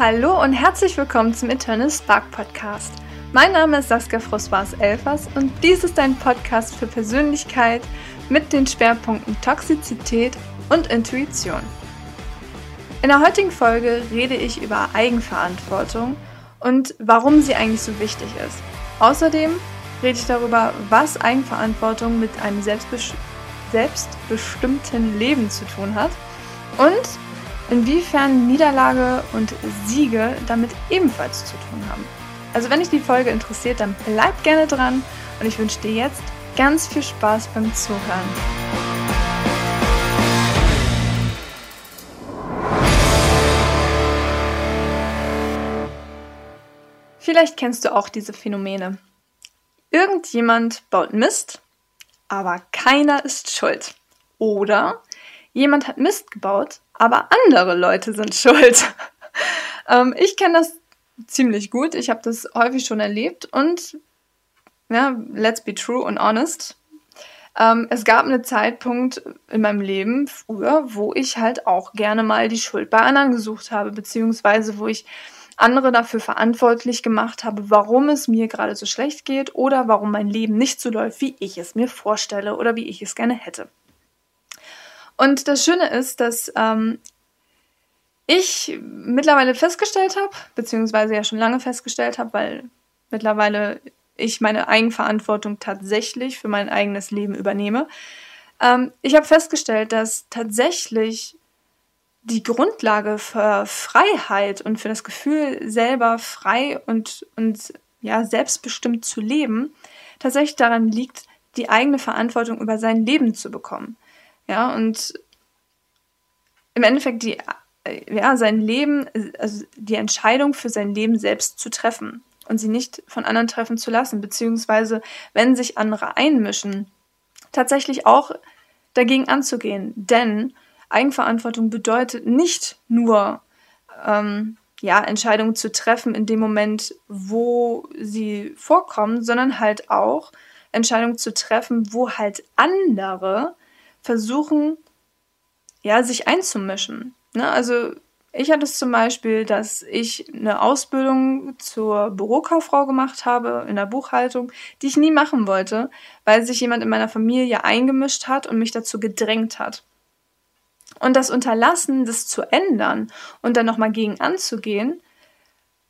Hallo und herzlich willkommen zum Eternal Spark Podcast. Mein Name ist Saskia Froswas Elfers und dies ist ein Podcast für Persönlichkeit mit den Schwerpunkten Toxizität und Intuition. In der heutigen Folge rede ich über Eigenverantwortung und warum sie eigentlich so wichtig ist. Außerdem rede ich darüber, was Eigenverantwortung mit einem selbstbestimmten Leben zu tun hat und inwiefern Niederlage und Siege damit ebenfalls zu tun haben. Also wenn dich die Folge interessiert, dann bleib gerne dran und ich wünsche dir jetzt ganz viel Spaß beim Zuhören. Vielleicht kennst du auch diese Phänomene. Irgendjemand baut Mist, aber keiner ist schuld. Oder jemand hat Mist gebaut, aber andere Leute sind schuld. ähm, ich kenne das ziemlich gut. Ich habe das häufig schon erlebt und ja, let's be true und honest. Ähm, es gab einen Zeitpunkt in meinem Leben früher, wo ich halt auch gerne mal die Schuld bei anderen gesucht habe, beziehungsweise wo ich andere dafür verantwortlich gemacht habe, warum es mir gerade so schlecht geht oder warum mein Leben nicht so läuft, wie ich es mir vorstelle oder wie ich es gerne hätte. Und das Schöne ist, dass ähm, ich mittlerweile festgestellt habe, beziehungsweise ja schon lange festgestellt habe, weil mittlerweile ich meine Eigenverantwortung tatsächlich für mein eigenes Leben übernehme. Ähm, ich habe festgestellt, dass tatsächlich die Grundlage für Freiheit und für das Gefühl, selber frei und, und ja, selbstbestimmt zu leben, tatsächlich daran liegt, die eigene Verantwortung über sein Leben zu bekommen. Ja, und im Endeffekt die, ja, sein Leben, also die Entscheidung für sein Leben selbst zu treffen und sie nicht von anderen treffen zu lassen, beziehungsweise wenn sich andere einmischen, tatsächlich auch dagegen anzugehen. Denn Eigenverantwortung bedeutet nicht nur, ähm, ja, Entscheidungen zu treffen in dem Moment, wo sie vorkommen, sondern halt auch Entscheidungen zu treffen, wo halt andere versuchen, ja, sich einzumischen. Ne? Also ich hatte es zum Beispiel, dass ich eine Ausbildung zur Bürokauffrau gemacht habe in der Buchhaltung, die ich nie machen wollte, weil sich jemand in meiner Familie eingemischt hat und mich dazu gedrängt hat. Und das Unterlassen, das zu ändern und dann nochmal gegen anzugehen,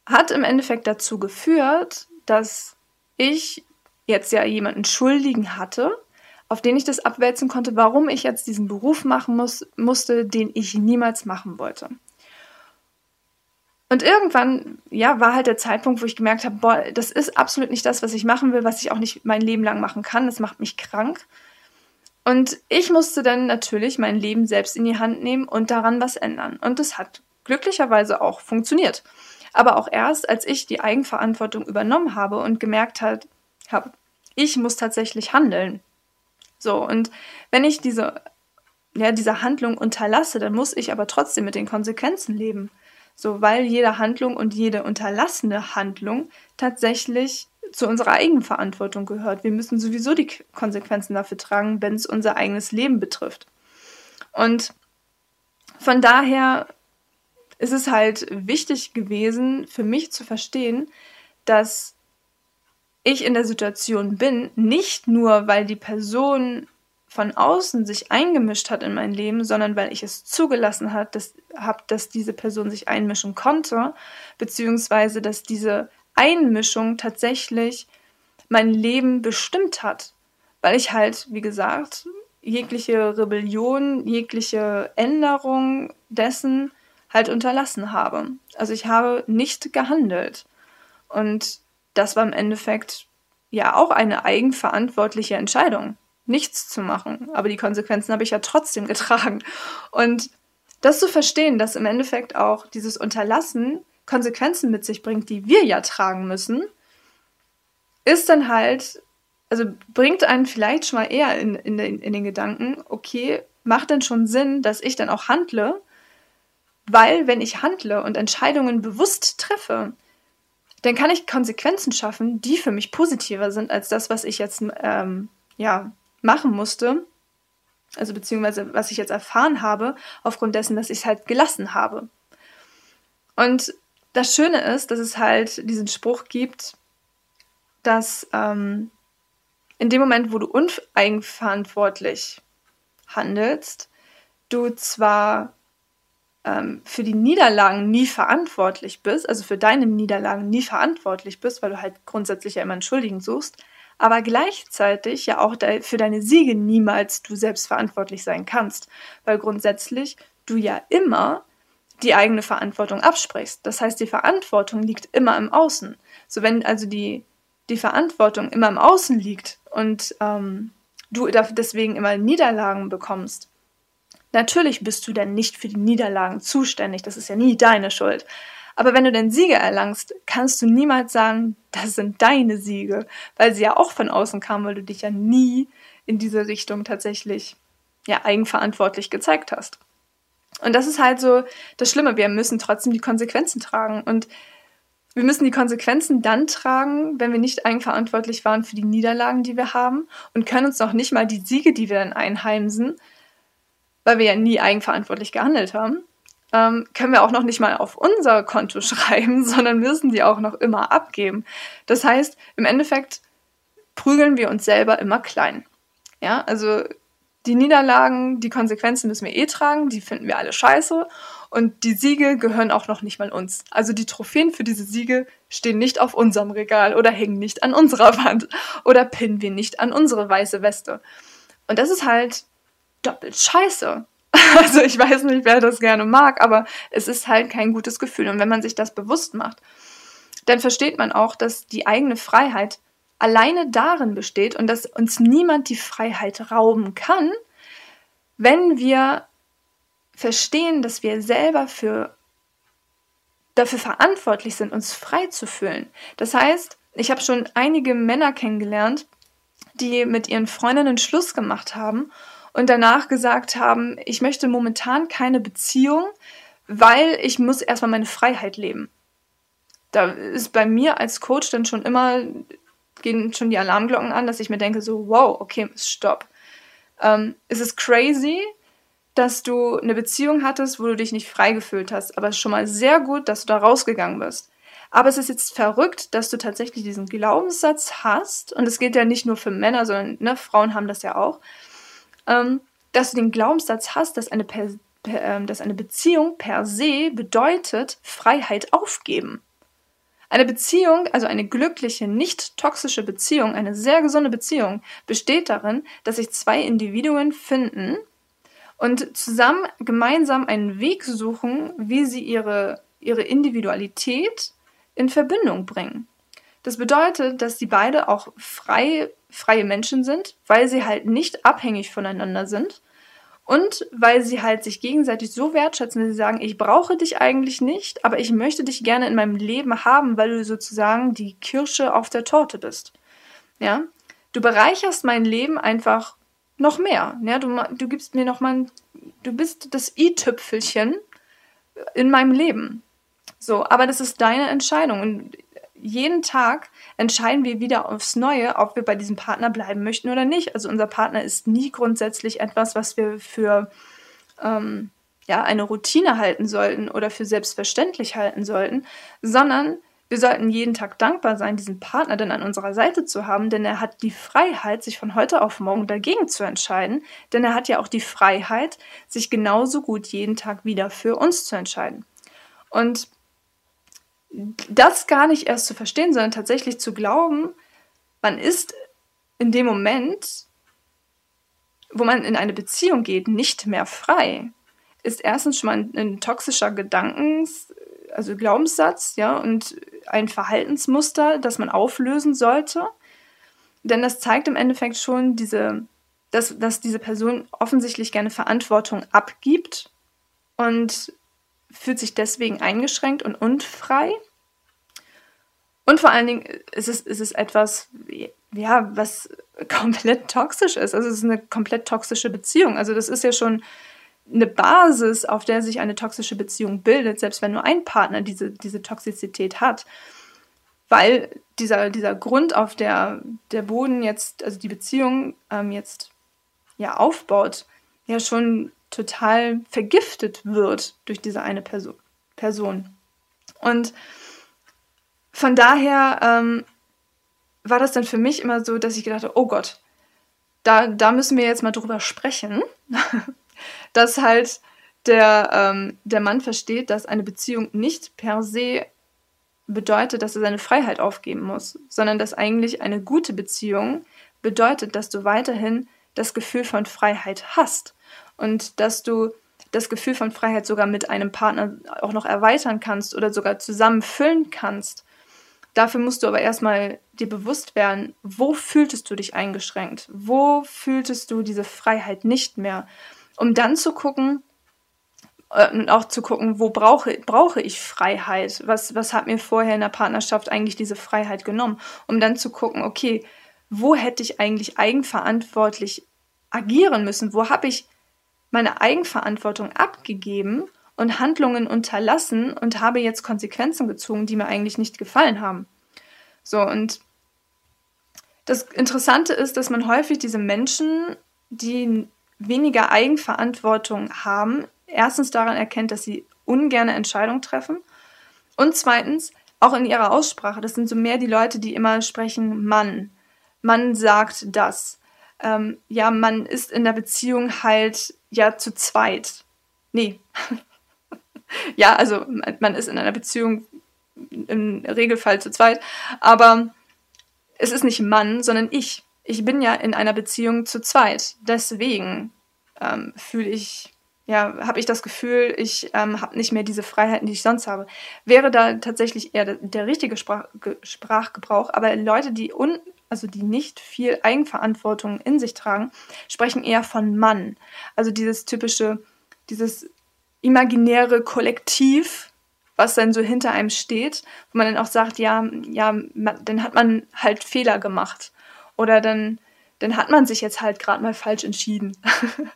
hat im Endeffekt dazu geführt, dass ich jetzt ja jemanden Schuldigen hatte, auf den ich das abwälzen konnte, warum ich jetzt diesen Beruf machen muss, musste, den ich niemals machen wollte. Und irgendwann, ja, war halt der Zeitpunkt, wo ich gemerkt habe, boah, das ist absolut nicht das, was ich machen will, was ich auch nicht mein Leben lang machen kann. Das macht mich krank. Und ich musste dann natürlich mein Leben selbst in die Hand nehmen und daran was ändern. Und das hat glücklicherweise auch funktioniert. Aber auch erst, als ich die Eigenverantwortung übernommen habe und gemerkt habe, ich muss tatsächlich handeln. So, und wenn ich diese, ja, diese Handlung unterlasse, dann muss ich aber trotzdem mit den Konsequenzen leben. So, weil jede Handlung und jede unterlassene Handlung tatsächlich zu unserer Eigenverantwortung gehört. Wir müssen sowieso die Konsequenzen dafür tragen, wenn es unser eigenes Leben betrifft. Und von daher ist es halt wichtig gewesen, für mich zu verstehen, dass ich in der Situation bin, nicht nur, weil die Person von außen sich eingemischt hat in mein Leben, sondern weil ich es zugelassen habe, dass, hab, dass diese Person sich einmischen konnte, beziehungsweise dass diese Einmischung tatsächlich mein Leben bestimmt hat. Weil ich halt, wie gesagt, jegliche Rebellion, jegliche Änderung dessen halt unterlassen habe. Also ich habe nicht gehandelt. Und das war im Endeffekt ja auch eine eigenverantwortliche Entscheidung, nichts zu machen. Aber die Konsequenzen habe ich ja trotzdem getragen. Und das zu verstehen, dass im Endeffekt auch dieses Unterlassen Konsequenzen mit sich bringt, die wir ja tragen müssen, ist dann halt, also bringt einen vielleicht schon mal eher in, in, den, in den Gedanken, okay, macht denn schon Sinn, dass ich dann auch handle? Weil wenn ich handle und Entscheidungen bewusst treffe, dann kann ich Konsequenzen schaffen, die für mich positiver sind als das, was ich jetzt ähm, ja, machen musste. Also beziehungsweise was ich jetzt erfahren habe, aufgrund dessen, dass ich es halt gelassen habe. Und das Schöne ist, dass es halt diesen Spruch gibt, dass ähm, in dem Moment, wo du uneigenverantwortlich handelst, du zwar ähm, für die Niederlagen nie verantwortlich bist, also für deine Niederlagen nie verantwortlich bist, weil du halt grundsätzlich ja immer einen Schuldigen suchst, aber gleichzeitig ja auch de für deine Siege niemals du selbst verantwortlich sein kannst, weil grundsätzlich du ja immer die eigene Verantwortung absprichst. Das heißt, die Verantwortung liegt immer im Außen. So wenn also die, die Verantwortung immer im Außen liegt und ähm, du deswegen immer Niederlagen bekommst, Natürlich bist du dann nicht für die Niederlagen zuständig, das ist ja nie deine Schuld. Aber wenn du den Siege erlangst, kannst du niemals sagen, das sind deine Siege, weil sie ja auch von außen kamen, weil du dich ja nie in diese Richtung tatsächlich ja eigenverantwortlich gezeigt hast. Und das ist halt so das Schlimme, wir müssen trotzdem die Konsequenzen tragen und wir müssen die Konsequenzen dann tragen, wenn wir nicht eigenverantwortlich waren für die Niederlagen, die wir haben und können uns noch nicht mal die Siege, die wir dann einheimsen, weil wir ja nie eigenverantwortlich gehandelt haben, ähm, können wir auch noch nicht mal auf unser Konto schreiben, sondern müssen die auch noch immer abgeben. Das heißt, im Endeffekt prügeln wir uns selber immer klein. Ja, also die Niederlagen, die Konsequenzen müssen wir eh tragen, die finden wir alle scheiße. Und die Siege gehören auch noch nicht mal uns. Also die Trophäen für diese Siege stehen nicht auf unserem Regal oder hängen nicht an unserer Wand oder pinnen wir nicht an unsere weiße Weste. Und das ist halt doppelt scheiße. Also ich weiß nicht, wer das gerne mag, aber es ist halt kein gutes Gefühl. Und wenn man sich das bewusst macht, dann versteht man auch, dass die eigene Freiheit alleine darin besteht und dass uns niemand die Freiheit rauben kann, wenn wir verstehen, dass wir selber für, dafür verantwortlich sind, uns frei zu fühlen. Das heißt, ich habe schon einige Männer kennengelernt, die mit ihren Freundinnen Schluss gemacht haben und danach gesagt haben, ich möchte momentan keine Beziehung, weil ich muss erstmal meine Freiheit leben. Da ist bei mir als Coach dann schon immer, gehen schon die Alarmglocken an, dass ich mir denke, so, wow, okay, stopp. Ähm, es ist crazy, dass du eine Beziehung hattest, wo du dich nicht frei gefühlt hast, aber es ist schon mal sehr gut, dass du da rausgegangen bist. Aber es ist jetzt verrückt, dass du tatsächlich diesen Glaubenssatz hast, und es geht ja nicht nur für Männer, sondern ne, Frauen haben das ja auch, ähm, dass du den Glaubenssatz hast, dass eine, per, per, äh, dass eine Beziehung per se bedeutet Freiheit aufgeben. Eine Beziehung, also eine glückliche, nicht toxische Beziehung, eine sehr gesunde Beziehung, besteht darin, dass sich zwei Individuen finden und zusammen gemeinsam einen Weg suchen, wie sie ihre, ihre Individualität in Verbindung bringen. Das bedeutet, dass die beide auch frei, freie Menschen sind, weil sie halt nicht abhängig voneinander sind und weil sie halt sich gegenseitig so wertschätzen, dass sie sagen, ich brauche dich eigentlich nicht, aber ich möchte dich gerne in meinem Leben haben, weil du sozusagen die Kirsche auf der Torte bist. Ja? Du bereicherst mein Leben einfach noch mehr. Ja? Du, du gibst mir noch mal, ein, du bist das i-Tüpfelchen in meinem Leben. So, aber das ist deine Entscheidung. Und jeden Tag entscheiden wir wieder aufs Neue, ob wir bei diesem Partner bleiben möchten oder nicht. Also unser Partner ist nie grundsätzlich etwas, was wir für ähm, ja, eine Routine halten sollten oder für selbstverständlich halten sollten, sondern wir sollten jeden Tag dankbar sein, diesen Partner dann an unserer Seite zu haben, denn er hat die Freiheit, sich von heute auf morgen dagegen zu entscheiden, denn er hat ja auch die Freiheit, sich genauso gut jeden Tag wieder für uns zu entscheiden. Und das gar nicht erst zu verstehen, sondern tatsächlich zu glauben, man ist in dem Moment, wo man in eine Beziehung geht, nicht mehr frei, ist erstens schon mal ein, ein toxischer Gedankens, also Glaubenssatz, ja, und ein Verhaltensmuster, das man auflösen sollte. Denn das zeigt im Endeffekt schon diese, dass, dass diese Person offensichtlich gerne Verantwortung abgibt und fühlt sich deswegen eingeschränkt und unfrei. Und vor allen Dingen ist es, ist es etwas, ja, was komplett toxisch ist. Also es ist eine komplett toxische Beziehung. Also das ist ja schon eine Basis, auf der sich eine toxische Beziehung bildet, selbst wenn nur ein Partner diese, diese Toxizität hat. Weil dieser, dieser Grund, auf der der Boden jetzt, also die Beziehung ähm, jetzt ja aufbaut, ja schon total vergiftet wird durch diese eine Person. Person. Und von daher ähm, war das dann für mich immer so, dass ich gedacht habe, oh Gott, da, da müssen wir jetzt mal drüber sprechen, dass halt der, ähm, der Mann versteht, dass eine Beziehung nicht per se bedeutet, dass er seine Freiheit aufgeben muss, sondern dass eigentlich eine gute Beziehung bedeutet, dass du weiterhin das Gefühl von Freiheit hast und dass du das Gefühl von Freiheit sogar mit einem Partner auch noch erweitern kannst oder sogar zusammen füllen kannst. Dafür musst du aber erstmal dir bewusst werden, wo fühltest du dich eingeschränkt? Wo fühltest du diese Freiheit nicht mehr? Um dann zu gucken, äh, und auch zu gucken, wo brauche, brauche ich Freiheit? Was, was hat mir vorher in der Partnerschaft eigentlich diese Freiheit genommen? Um dann zu gucken, okay, wo hätte ich eigentlich eigenverantwortlich agieren müssen? Wo habe ich meine Eigenverantwortung abgegeben und Handlungen unterlassen und habe jetzt Konsequenzen gezogen, die mir eigentlich nicht gefallen haben. So, und das Interessante ist, dass man häufig diese Menschen, die weniger Eigenverantwortung haben, erstens daran erkennt, dass sie ungerne Entscheidungen treffen und zweitens auch in ihrer Aussprache. Das sind so mehr die Leute, die immer sprechen, Mann, man sagt das. Ähm, ja, man ist in der Beziehung halt ja zu zweit. Nee. ja, also man ist in einer Beziehung im Regelfall zu zweit, aber es ist nicht Mann, sondern ich. Ich bin ja in einer Beziehung zu zweit. Deswegen ähm, fühle ich, ja, habe ich das Gefühl, ich ähm, habe nicht mehr diese Freiheiten, die ich sonst habe. Wäre da tatsächlich eher der, der richtige Sprach, Sprachgebrauch, aber Leute, die un, also die nicht viel Eigenverantwortung in sich tragen, sprechen eher von Mann. Also dieses typische, dieses imaginäre Kollektiv, was dann so hinter einem steht, wo man dann auch sagt, ja, ja, dann hat man halt Fehler gemacht. Oder dann, dann hat man sich jetzt halt gerade mal falsch entschieden.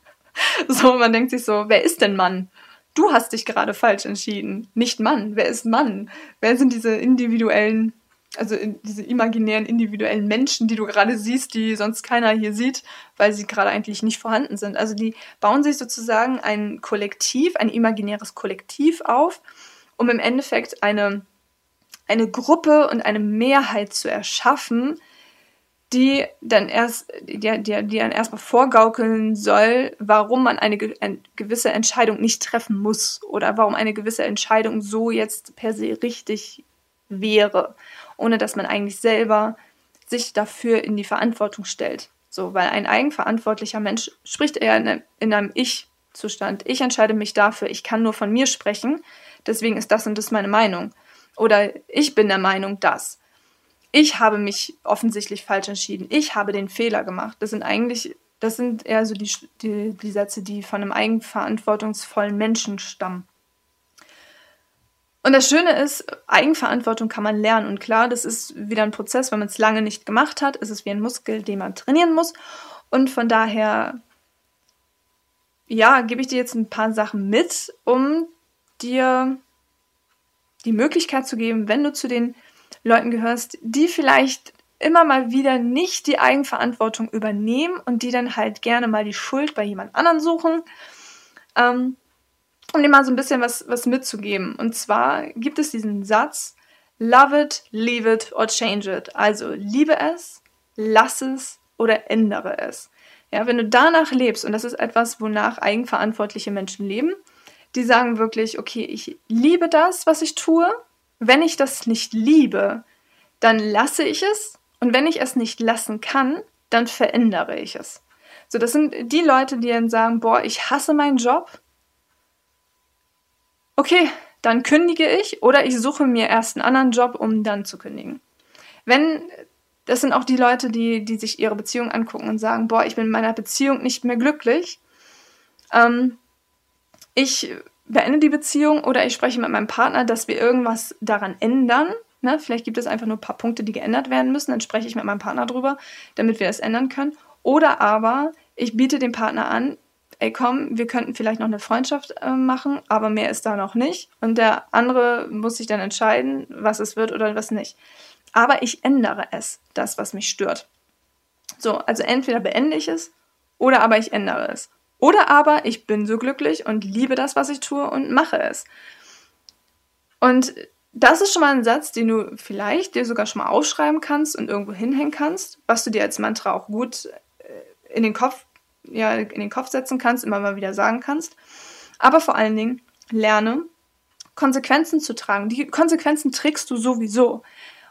so, man denkt sich so, wer ist denn Mann? Du hast dich gerade falsch entschieden, nicht Mann. Wer ist Mann? Wer sind diese individuellen also diese imaginären individuellen Menschen, die du gerade siehst, die sonst keiner hier sieht, weil sie gerade eigentlich nicht vorhanden sind. Also die bauen sich sozusagen ein Kollektiv, ein imaginäres Kollektiv auf, um im Endeffekt eine, eine Gruppe und eine Mehrheit zu erschaffen, die dann erst, die, die, die dann erstmal vorgaukeln soll, warum man eine, eine gewisse Entscheidung nicht treffen muss oder warum eine gewisse Entscheidung so jetzt per se richtig wäre ohne dass man eigentlich selber sich dafür in die Verantwortung stellt. So, weil ein eigenverantwortlicher Mensch spricht eher in einem, in einem Ich-Zustand. Ich entscheide mich dafür, ich kann nur von mir sprechen, deswegen ist das und das meine Meinung. Oder ich bin der Meinung, dass. Ich habe mich offensichtlich falsch entschieden. Ich habe den Fehler gemacht. Das sind eigentlich, das sind eher so die, die, die Sätze, die von einem eigenverantwortungsvollen Menschen stammen. Und das Schöne ist, Eigenverantwortung kann man lernen. Und klar, das ist wieder ein Prozess, wenn man es lange nicht gemacht hat, ist es wie ein Muskel, den man trainieren muss. Und von daher, ja, gebe ich dir jetzt ein paar Sachen mit, um dir die Möglichkeit zu geben, wenn du zu den Leuten gehörst, die vielleicht immer mal wieder nicht die Eigenverantwortung übernehmen und die dann halt gerne mal die Schuld bei jemand anderen suchen. Ähm, um dir mal so ein bisschen was, was mitzugeben. Und zwar gibt es diesen Satz, love it, leave it or change it. Also liebe es, lass es oder ändere es. Ja, wenn du danach lebst, und das ist etwas, wonach eigenverantwortliche Menschen leben, die sagen wirklich, okay, ich liebe das, was ich tue. Wenn ich das nicht liebe, dann lasse ich es. Und wenn ich es nicht lassen kann, dann verändere ich es. So, das sind die Leute, die dann sagen, boah, ich hasse meinen Job, okay, dann kündige ich oder ich suche mir erst einen anderen Job, um dann zu kündigen. Wenn, das sind auch die Leute, die, die sich ihre Beziehung angucken und sagen, boah, ich bin in meiner Beziehung nicht mehr glücklich. Ähm, ich beende die Beziehung oder ich spreche mit meinem Partner, dass wir irgendwas daran ändern. Ne? Vielleicht gibt es einfach nur ein paar Punkte, die geändert werden müssen. Dann spreche ich mit meinem Partner drüber, damit wir es ändern können. Oder aber ich biete dem Partner an, ey komm, wir könnten vielleicht noch eine Freundschaft äh, machen, aber mehr ist da noch nicht. Und der andere muss sich dann entscheiden, was es wird oder was nicht. Aber ich ändere es, das, was mich stört. So, also entweder beende ich es oder aber ich ändere es. Oder aber ich bin so glücklich und liebe das, was ich tue und mache es. Und das ist schon mal ein Satz, den du vielleicht dir sogar schon mal aufschreiben kannst und irgendwo hinhängen kannst, was du dir als Mantra auch gut äh, in den Kopf, ja, in den Kopf setzen kannst, immer mal wieder sagen kannst. Aber vor allen Dingen lerne, Konsequenzen zu tragen. Die Konsequenzen trägst du sowieso.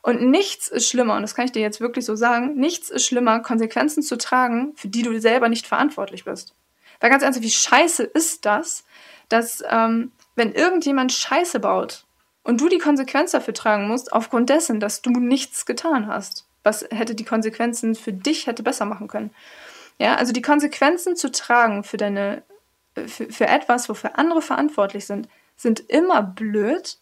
Und nichts ist schlimmer, und das kann ich dir jetzt wirklich so sagen, nichts ist schlimmer, Konsequenzen zu tragen, für die du selber nicht verantwortlich bist. Weil ganz ernsthaft, wie scheiße ist das, dass ähm, wenn irgendjemand Scheiße baut und du die Konsequenz dafür tragen musst, aufgrund dessen, dass du nichts getan hast, was hätte die Konsequenzen für dich hätte besser machen können. Ja, also die Konsequenzen zu tragen für deine, für, für etwas, wofür andere verantwortlich sind, sind immer blöd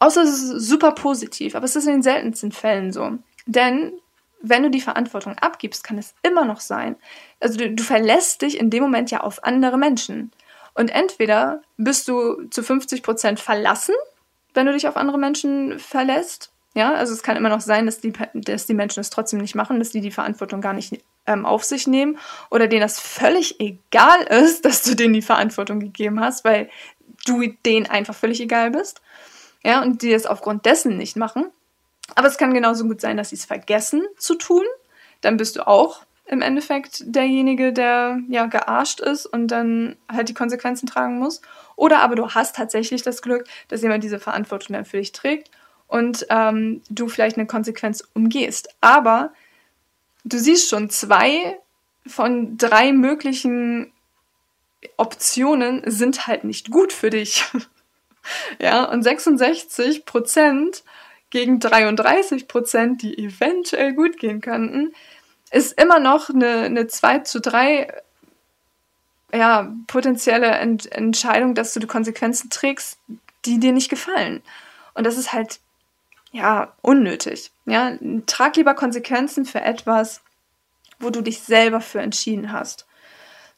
Außer es ist super positiv, aber es ist in den seltensten Fällen so. Denn wenn du die Verantwortung abgibst, kann es immer noch sein. Also du, du verlässt dich in dem Moment ja auf andere Menschen. Und entweder bist du zu 50 Prozent verlassen, wenn du dich auf andere Menschen verlässt. Ja, also es kann immer noch sein, dass die, dass die Menschen es trotzdem nicht machen, dass die die Verantwortung gar nicht ähm, auf sich nehmen oder denen das völlig egal ist, dass du denen die Verantwortung gegeben hast, weil du denen einfach völlig egal bist ja, und die es aufgrund dessen nicht machen. Aber es kann genauso gut sein, dass sie es vergessen zu tun. Dann bist du auch im Endeffekt derjenige, der ja gearscht ist und dann halt die Konsequenzen tragen muss. Oder aber du hast tatsächlich das Glück, dass jemand diese Verantwortung dann für dich trägt und ähm, du vielleicht eine Konsequenz umgehst. Aber du siehst schon, zwei von drei möglichen Optionen sind halt nicht gut für dich. Ja, und 66 Prozent gegen 33 Prozent, die eventuell gut gehen könnten, ist immer noch eine, eine 2 zu 3 ja, potenzielle Ent Entscheidung, dass du die Konsequenzen trägst, die dir nicht gefallen. Und das ist halt, ja, unnötig. Ja, trag lieber Konsequenzen für etwas, wo du dich selber für entschieden hast.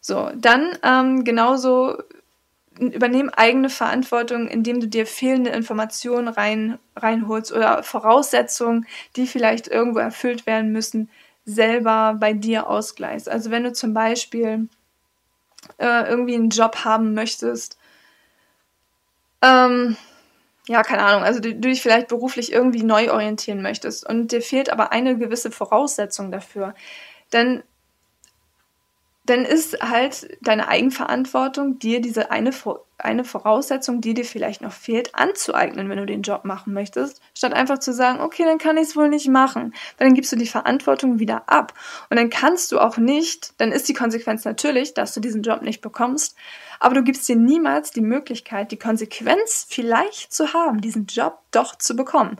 So, dann ähm, genauso übernehmen eigene Verantwortung, indem du dir fehlende Informationen rein, reinholst oder Voraussetzungen, die vielleicht irgendwo erfüllt werden müssen, selber bei dir ausgleichst. Also wenn du zum Beispiel äh, irgendwie einen Job haben möchtest, ähm, ja, keine Ahnung, also du, du dich vielleicht beruflich irgendwie neu orientieren möchtest. Und dir fehlt aber eine gewisse Voraussetzung dafür, dann dann ist halt deine Eigenverantwortung, dir diese eine, eine Voraussetzung, die dir vielleicht noch fehlt, anzueignen, wenn du den Job machen möchtest, statt einfach zu sagen, okay, dann kann ich es wohl nicht machen. Weil dann gibst du die Verantwortung wieder ab. Und dann kannst du auch nicht, dann ist die Konsequenz natürlich, dass du diesen Job nicht bekommst, aber du gibst dir niemals die Möglichkeit, die Konsequenz vielleicht zu haben, diesen Job doch zu bekommen.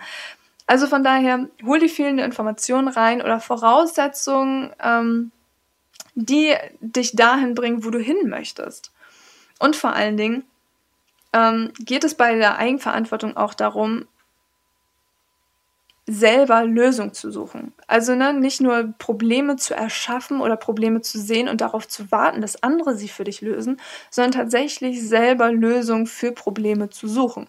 Also von daher, hol die fehlende Information rein oder Voraussetzungen, ähm, die dich dahin bringen, wo du hin möchtest. Und vor allen Dingen ähm, geht es bei der Eigenverantwortung auch darum, selber Lösungen zu suchen. Also ne, nicht nur Probleme zu erschaffen oder Probleme zu sehen und darauf zu warten, dass andere sie für dich lösen, sondern tatsächlich selber Lösungen für Probleme zu suchen.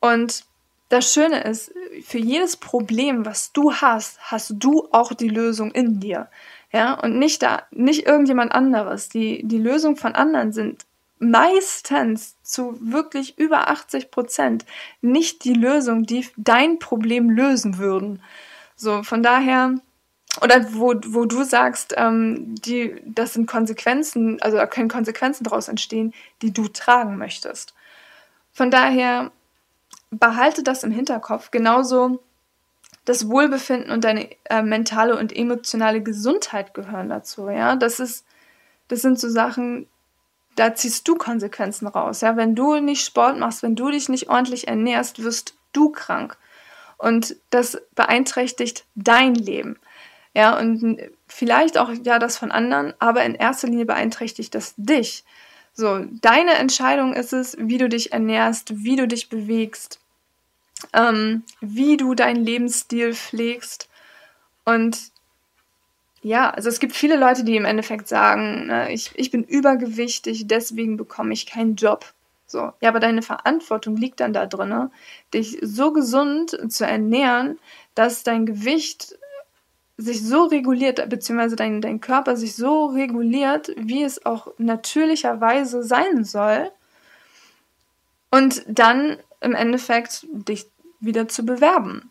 Und das Schöne ist, für jedes Problem, was du hast, hast du auch die Lösung in dir ja, und nicht da, nicht irgendjemand anderes. Die, die Lösung von anderen sind meistens zu wirklich über 80 Prozent nicht die Lösung, die dein Problem lösen würden. So, von daher, oder wo, wo du sagst, ähm, die, das sind Konsequenzen, also da können Konsequenzen daraus entstehen, die du tragen möchtest. Von daher behalte das im Hinterkopf, genauso das Wohlbefinden und deine äh, mentale und emotionale Gesundheit gehören dazu, ja. Das ist, das sind so Sachen, da ziehst du Konsequenzen raus, ja. Wenn du nicht Sport machst, wenn du dich nicht ordentlich ernährst, wirst du krank. Und das beeinträchtigt dein Leben. Ja, und vielleicht auch ja das von anderen, aber in erster Linie beeinträchtigt das dich. So, deine Entscheidung ist es, wie du dich ernährst, wie du dich bewegst, ähm, wie du deinen Lebensstil pflegst. Und ja, also es gibt viele Leute, die im Endeffekt sagen, ne, ich, ich bin übergewichtig, deswegen bekomme ich keinen Job. So, ja, aber deine Verantwortung liegt dann da drin, dich so gesund zu ernähren, dass dein Gewicht sich so reguliert, beziehungsweise dein, dein Körper sich so reguliert, wie es auch natürlicherweise sein soll. Und dann im Endeffekt dich wieder zu bewerben.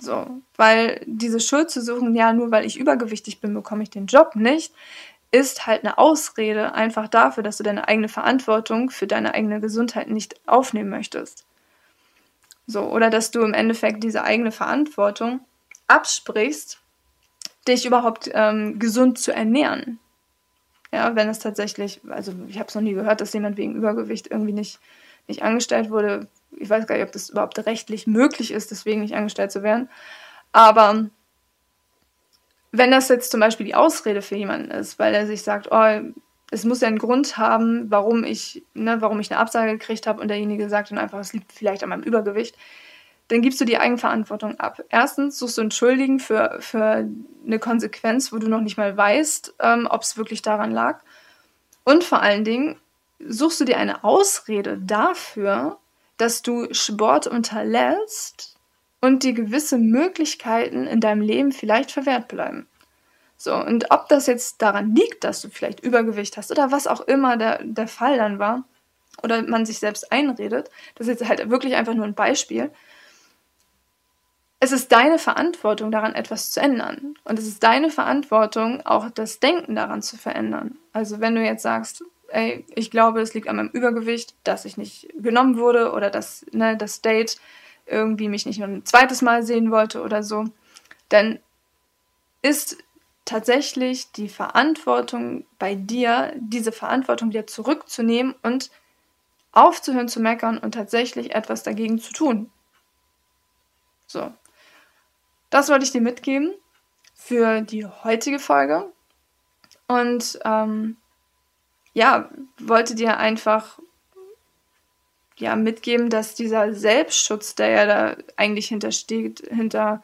So, weil diese Schuld zu suchen, ja, nur weil ich übergewichtig bin, bekomme ich den Job nicht, ist halt eine Ausrede einfach dafür, dass du deine eigene Verantwortung für deine eigene Gesundheit nicht aufnehmen möchtest. So, oder dass du im Endeffekt diese eigene Verantwortung absprichst, dich überhaupt ähm, gesund zu ernähren. Ja, wenn es tatsächlich, also ich habe es noch nie gehört, dass jemand wegen Übergewicht irgendwie nicht, nicht angestellt wurde. Ich weiß gar nicht, ob das überhaupt rechtlich möglich ist, deswegen nicht angestellt zu werden. Aber wenn das jetzt zum Beispiel die Ausrede für jemanden ist, weil er sich sagt, oh, es muss ja einen Grund haben, warum ich, ne, warum ich eine Absage gekriegt habe und derjenige sagt dann einfach, es liegt vielleicht an meinem Übergewicht, dann gibst du die Eigenverantwortung ab. Erstens suchst du Entschuldigen für, für eine Konsequenz, wo du noch nicht mal weißt, ähm, ob es wirklich daran lag. Und vor allen Dingen suchst du dir eine Ausrede dafür, dass du Sport unterlässt und dir gewisse Möglichkeiten in deinem Leben vielleicht verwehrt bleiben. So, und ob das jetzt daran liegt, dass du vielleicht Übergewicht hast oder was auch immer der, der Fall dann war, oder man sich selbst einredet, das ist jetzt halt wirklich einfach nur ein Beispiel. Es ist deine Verantwortung, daran etwas zu ändern. Und es ist deine Verantwortung, auch das Denken daran zu verändern. Also wenn du jetzt sagst, ey, ich glaube, es liegt an meinem Übergewicht, dass ich nicht genommen wurde oder dass ne, das Date irgendwie mich nicht noch ein zweites Mal sehen wollte oder so, dann ist tatsächlich die Verantwortung bei dir, diese Verantwortung dir zurückzunehmen und aufzuhören zu meckern und tatsächlich etwas dagegen zu tun. So. Das wollte ich dir mitgeben für die heutige Folge. Und ähm, ja, wollte dir einfach ja mitgeben, dass dieser Selbstschutz, der ja da eigentlich hintersteht, hinter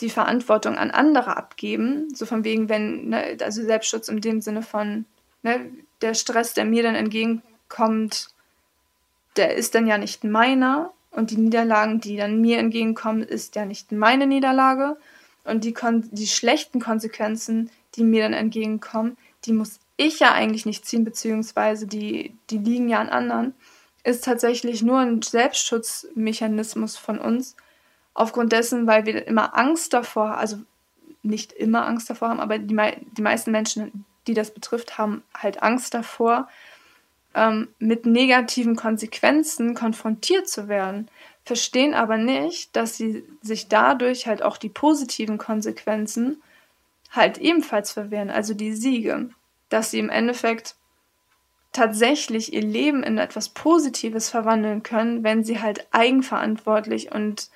die Verantwortung an andere abgeben. So von wegen, wenn, ne, also Selbstschutz in dem Sinne von, ne, der Stress, der mir dann entgegenkommt, der ist dann ja nicht meiner. Und die Niederlagen, die dann mir entgegenkommen, ist ja nicht meine Niederlage. Und die, Kon die schlechten Konsequenzen, die mir dann entgegenkommen, die muss ich ja eigentlich nicht ziehen, beziehungsweise die, die liegen ja an anderen, ist tatsächlich nur ein Selbstschutzmechanismus von uns, aufgrund dessen, weil wir immer Angst davor, also nicht immer Angst davor haben, aber die, die meisten Menschen, die das betrifft, haben halt Angst davor, ähm, mit negativen Konsequenzen konfrontiert zu werden, verstehen aber nicht, dass sie sich dadurch halt auch die positiven Konsequenzen halt ebenfalls verwehren, also die Siege, dass sie im Endeffekt tatsächlich ihr Leben in etwas Positives verwandeln können, wenn sie halt eigenverantwortlich und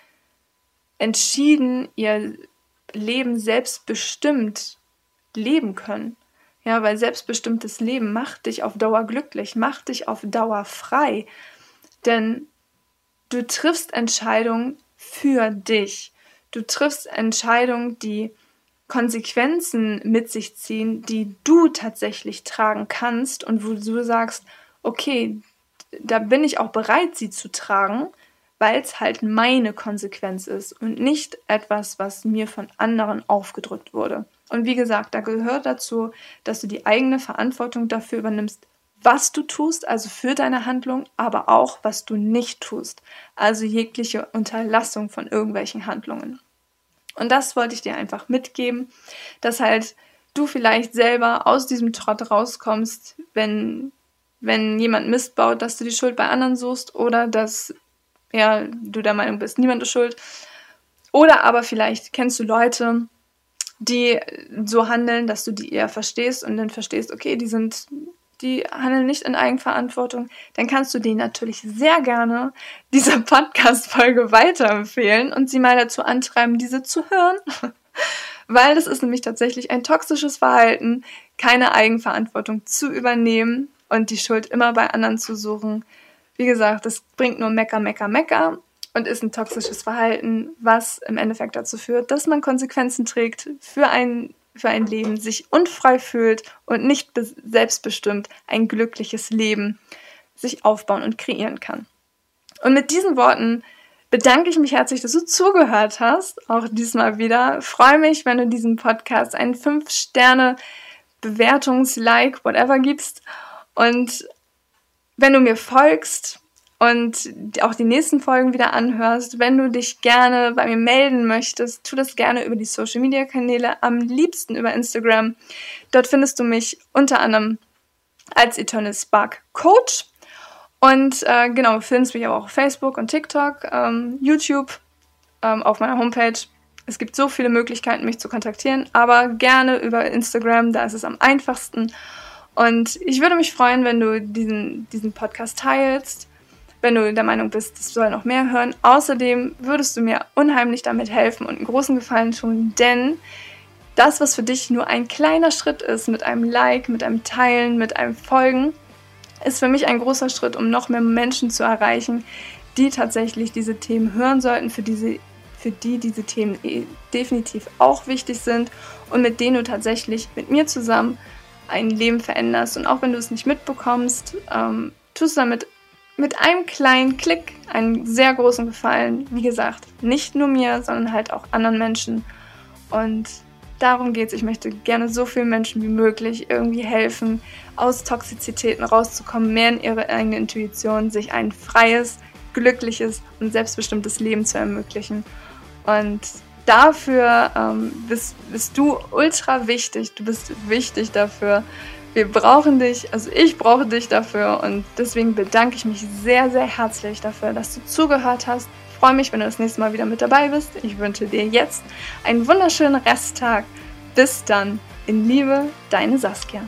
entschieden ihr Leben selbstbestimmt leben können. Ja, weil selbstbestimmtes Leben macht dich auf Dauer glücklich, macht dich auf Dauer frei. Denn du triffst Entscheidungen für dich. Du triffst Entscheidungen, die Konsequenzen mit sich ziehen, die du tatsächlich tragen kannst und wo du sagst, okay, da bin ich auch bereit, sie zu tragen, weil es halt meine Konsequenz ist und nicht etwas, was mir von anderen aufgedrückt wurde. Und wie gesagt, da gehört dazu, dass du die eigene Verantwortung dafür übernimmst, was du tust, also für deine Handlung, aber auch, was du nicht tust, also jegliche Unterlassung von irgendwelchen Handlungen. Und das wollte ich dir einfach mitgeben, dass halt du vielleicht selber aus diesem Trott rauskommst, wenn, wenn jemand Mist baut, dass du die Schuld bei anderen suchst oder dass ja, du der Meinung bist, niemand ist schuld. Oder aber vielleicht kennst du Leute, die so handeln, dass du die eher verstehst und dann verstehst, okay, die sind, die handeln nicht in Eigenverantwortung, dann kannst du denen natürlich sehr gerne diese Podcast-Folge weiterempfehlen und sie mal dazu antreiben, diese zu hören. Weil das ist nämlich tatsächlich ein toxisches Verhalten, keine Eigenverantwortung zu übernehmen und die Schuld immer bei anderen zu suchen. Wie gesagt, das bringt nur Mecker, Mecker, Mecker und ist ein toxisches Verhalten, was im Endeffekt dazu führt, dass man Konsequenzen trägt für ein, für ein Leben, sich unfrei fühlt und nicht selbstbestimmt ein glückliches Leben sich aufbauen und kreieren kann. Und mit diesen Worten bedanke ich mich herzlich, dass du zugehört hast, auch diesmal wieder. Freue mich, wenn du diesem Podcast einen 5-Sterne Bewertungs-Like, whatever gibst. Und wenn du mir folgst und auch die nächsten Folgen wieder anhörst. Wenn du dich gerne bei mir melden möchtest, tu das gerne über die Social Media Kanäle, am liebsten über Instagram. Dort findest du mich unter anderem als Eternal Spark Coach. Und äh, genau, findest mich aber auch auf Facebook und TikTok, ähm, YouTube, ähm, auf meiner Homepage. Es gibt so viele Möglichkeiten, mich zu kontaktieren, aber gerne über Instagram, da ist es am einfachsten. Und ich würde mich freuen, wenn du diesen, diesen Podcast teilst, wenn du der Meinung bist, es soll noch mehr hören. Außerdem würdest du mir unheimlich damit helfen und einen großen Gefallen tun, denn das, was für dich nur ein kleiner Schritt ist, mit einem Like, mit einem Teilen, mit einem Folgen, ist für mich ein großer Schritt, um noch mehr Menschen zu erreichen, die tatsächlich diese Themen hören sollten, für, diese, für die diese Themen eh definitiv auch wichtig sind und mit denen du tatsächlich mit mir zusammen ein Leben veränderst. Und auch wenn du es nicht mitbekommst, ähm, tust du damit mit einem kleinen Klick einen sehr großen Gefallen. Wie gesagt, nicht nur mir, sondern halt auch anderen Menschen. Und darum geht es. Ich möchte gerne so vielen Menschen wie möglich irgendwie helfen, aus Toxizitäten rauszukommen, mehr in ihre eigene Intuition, sich ein freies, glückliches und selbstbestimmtes Leben zu ermöglichen. Und dafür ähm, bist, bist du ultra wichtig. Du bist wichtig dafür. Wir brauchen dich, also ich brauche dich dafür und deswegen bedanke ich mich sehr, sehr herzlich dafür, dass du zugehört hast. Ich freue mich, wenn du das nächste Mal wieder mit dabei bist. Ich wünsche dir jetzt einen wunderschönen Resttag. Bis dann. In Liebe, deine Saskia.